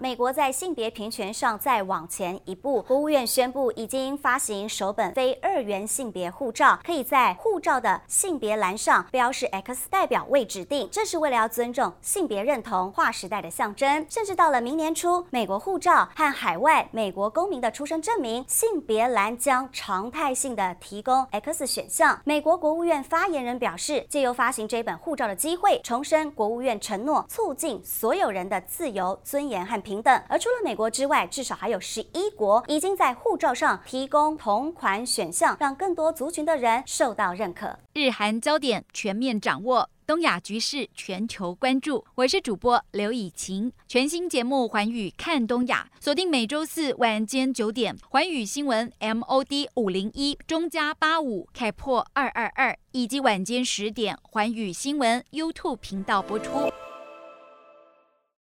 美国在性别平权上再往前一步，国务院宣布已经发行首本非二元性别护照，可以在护照的性别栏上标示 X 代表未指定，这是为了要尊重性别认同划时代的象征。甚至到了明年初，美国护照和海外美国公民的出生证明性别栏将常态性的提供 X 选项。美国国务院发言人表示，借由发行这本护照的机会，重申国务院承诺促进所有人的自由、尊严和平等，而除了美国之外，至少还有十一国已经在护照上提供同款选项，让更多族群的人受到认可。日韩焦点全面掌握，东亚局势全球关注。我是主播刘以晴，全新节目《环宇看东亚》，锁定每周四晚间九点，环宇新闻 MOD 五零一中加八五开破二二二，以及晚间十点，环宇新闻 YouTube 频道播出。